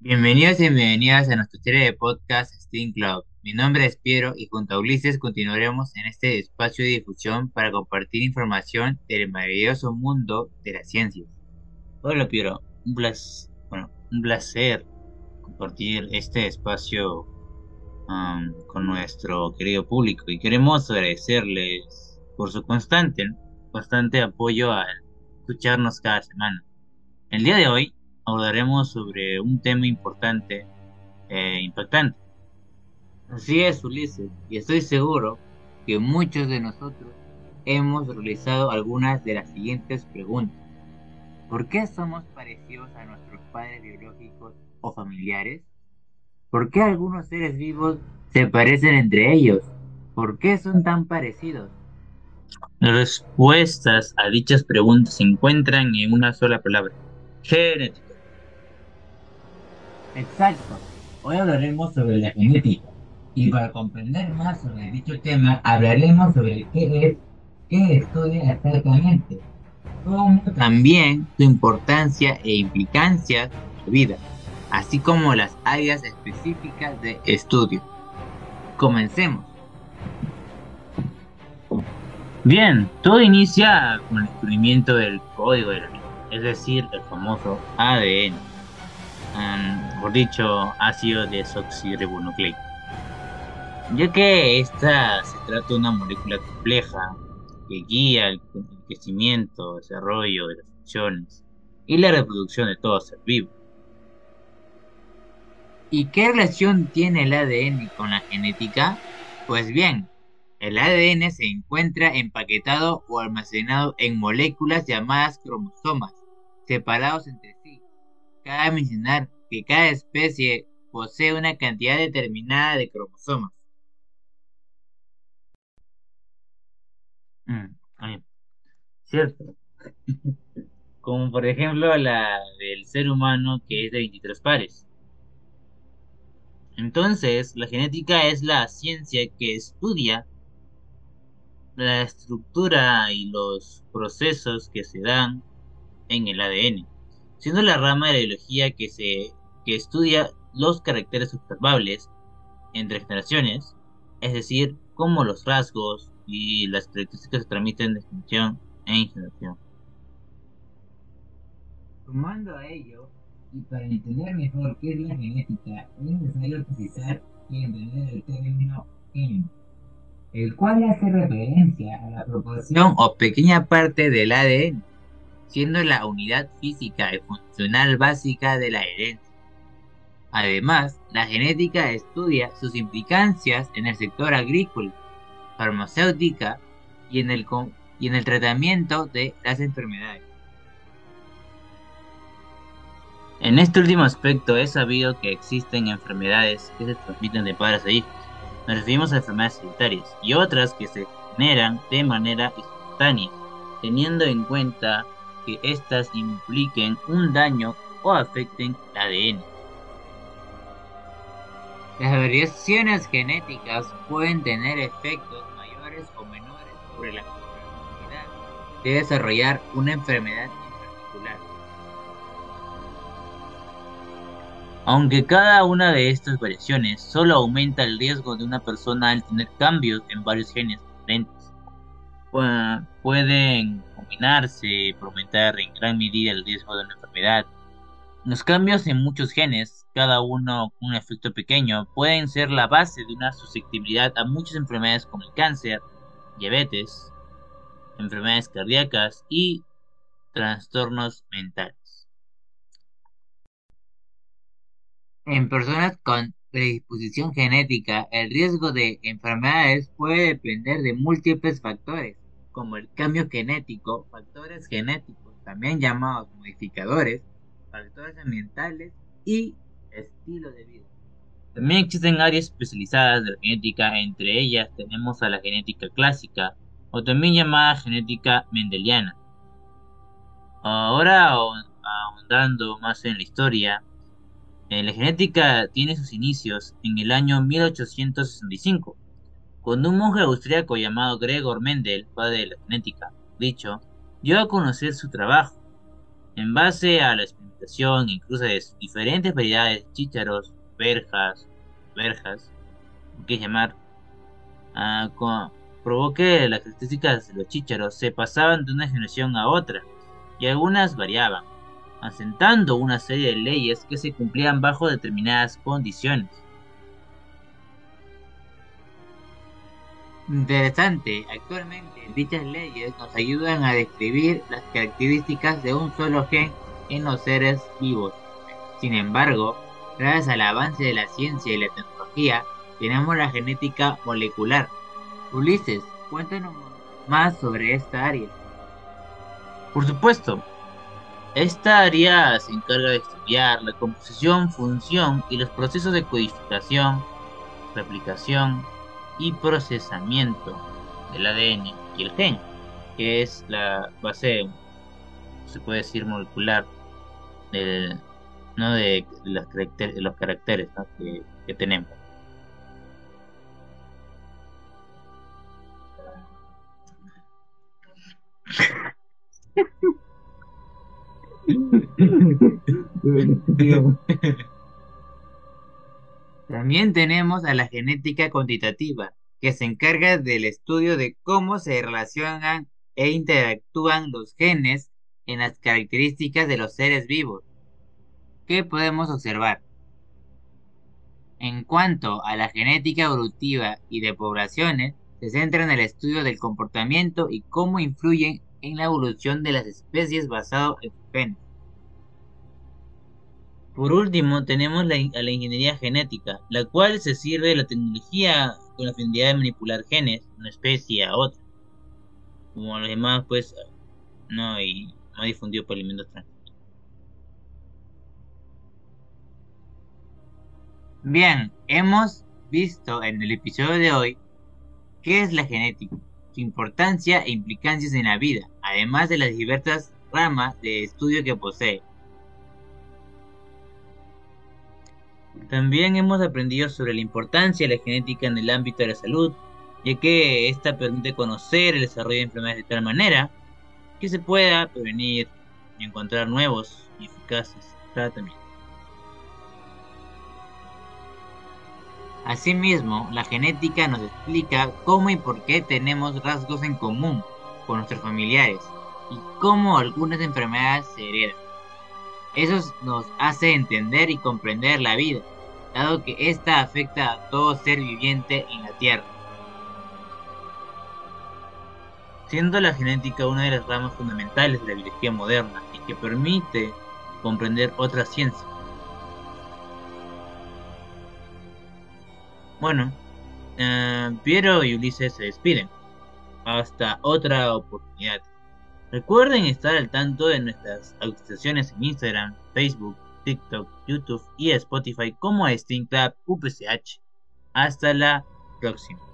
Bienvenidos y bienvenidas a nuestra serie de podcast Steam Club. Mi nombre es Piero y junto a Ulises continuaremos en este espacio de difusión para compartir información del maravilloso mundo de las ciencias. Hola Piero, un placer, bueno, un placer compartir este espacio um, con nuestro querido público y queremos agradecerles por su constante, constante apoyo al escucharnos cada semana. El día de hoy abordaremos sobre un tema importante e impactante. Así es, Ulises, y estoy seguro que muchos de nosotros hemos realizado algunas de las siguientes preguntas. ¿Por qué somos parecidos a nuestros padres biológicos o familiares? ¿Por qué algunos seres vivos se parecen entre ellos? ¿Por qué son tan parecidos? Las respuestas a dichas preguntas se encuentran en una sola palabra, genética. Exacto. Hoy hablaremos sobre la genética. Y para comprender más sobre dicho tema, hablaremos sobre qué es, qué estudia exactamente, también su importancia e implicancias en su vida, así como las áreas específicas de estudio. Comencemos. Bien, todo inicia con el descubrimiento del código de la vida, es decir, el famoso ADN por dicho ácido desoxirribonucleico. Ya que esta se trata de una molécula compleja que guía el crecimiento, desarrollo de las funciones y la reproducción de todo ser vivo. ¿Y qué relación tiene el ADN con la genética? Pues bien, el ADN se encuentra empaquetado o almacenado en moléculas llamadas cromosomas, separados entre sí Cabe mencionar que cada especie posee una cantidad determinada de cromosomas. Mm, Cierto. Como por ejemplo la del ser humano que es de 23 pares. Entonces, la genética es la ciencia que estudia la estructura y los procesos que se dan en el ADN siendo la rama de la biología que, se, que estudia los caracteres observables entre generaciones, es decir, cómo los rasgos y las características se transmiten de generación en generación. Sumando a ello, y para entender mejor qué es la genética, es necesario precisar y entender el término gen, el cual hace referencia a la proporción o pequeña parte del ADN siendo la unidad física y funcional básica de la herencia. Además, la genética estudia sus implicancias en el sector agrícola, farmacéutica y en el, y en el tratamiento de las enfermedades. En este último aspecto he sabido que existen enfermedades que se transmiten de padres a hijos. Nos referimos a enfermedades hereditarias y otras que se generan de manera espontánea, teniendo en cuenta que éstas impliquen un daño o afecten el ADN. Las variaciones genéticas pueden tener efectos mayores o menores sobre la probabilidad de desarrollar una enfermedad en particular. Aunque cada una de estas variaciones solo aumenta el riesgo de una persona al tener cambios en varios genes diferentes pueden combinarse y aumentar en gran medida el riesgo de una enfermedad. Los cambios en muchos genes, cada uno con un efecto pequeño, pueden ser la base de una susceptibilidad a muchas enfermedades como el cáncer, diabetes, enfermedades cardíacas y trastornos mentales. En personas con predisposición genética, el riesgo de enfermedades puede depender de múltiples factores, como el cambio genético, factores genéticos, también llamados modificadores, factores ambientales y estilo de vida. También existen áreas especializadas de la genética, entre ellas tenemos a la genética clásica, o también llamada genética mendeliana. Ahora ahondando más en la historia, eh, la genética tiene sus inicios en el año 1865, cuando un monje austriaco llamado Gregor Mendel, padre de la genética, dicho, dio a conocer su trabajo. En base a la fermentación, incluso de diferentes variedades, chícharos, verjas, verjas, que llamar, uh, con, provoque las características de los chícharos se pasaban de una generación a otra, y algunas variaban, asentando una serie de leyes que se cumplían bajo determinadas condiciones. Interesante, actualmente dichas leyes nos ayudan a describir las características de un solo gen en los seres vivos. Sin embargo, gracias al avance de la ciencia y la tecnología, tenemos la genética molecular. Ulises, cuéntanos más sobre esta área. Por supuesto, esta área se encarga de estudiar la composición, función y los procesos de codificación, replicación, y procesamiento del ADN y el gen, que es la base, se puede decir, molecular de, ¿no? de, los, caracteres, que, que tenemos. También tenemos a la genética cuantitativa, que se encarga del estudio de cómo se relacionan e interactúan los genes en las características de los seres vivos. ¿Qué podemos observar? En cuanto a la genética evolutiva y de poblaciones, se centra en el estudio del comportamiento y cómo influyen en la evolución de las especies basado en sus genes. Por último, tenemos a la ingeniería genética, la cual se sirve de la tecnología con la finalidad de manipular genes de una especie a otra. Como los demás, pues, no, y no difundido por alimentos transgénicos. Bien, hemos visto en el episodio de hoy qué es la genética, su importancia e implicancias en la vida, además de las diversas ramas de estudio que posee. También hemos aprendido sobre la importancia de la genética en el ámbito de la salud, ya que esta permite conocer el desarrollo de enfermedades de tal manera que se pueda prevenir y encontrar nuevos y eficaces tratamientos. Asimismo, la genética nos explica cómo y por qué tenemos rasgos en común con nuestros familiares y cómo algunas enfermedades se heredan. Eso nos hace entender y comprender la vida, dado que ésta afecta a todo ser viviente en la Tierra. Siendo la genética una de las ramas fundamentales de la biología moderna y que permite comprender otras ciencias. Bueno, eh, Piero y Ulises se despiden. Hasta otra oportunidad. Recuerden estar al tanto de nuestras actualizaciones en Instagram, Facebook, TikTok, YouTube y Spotify como Steam Club UPCH. Hasta la próxima.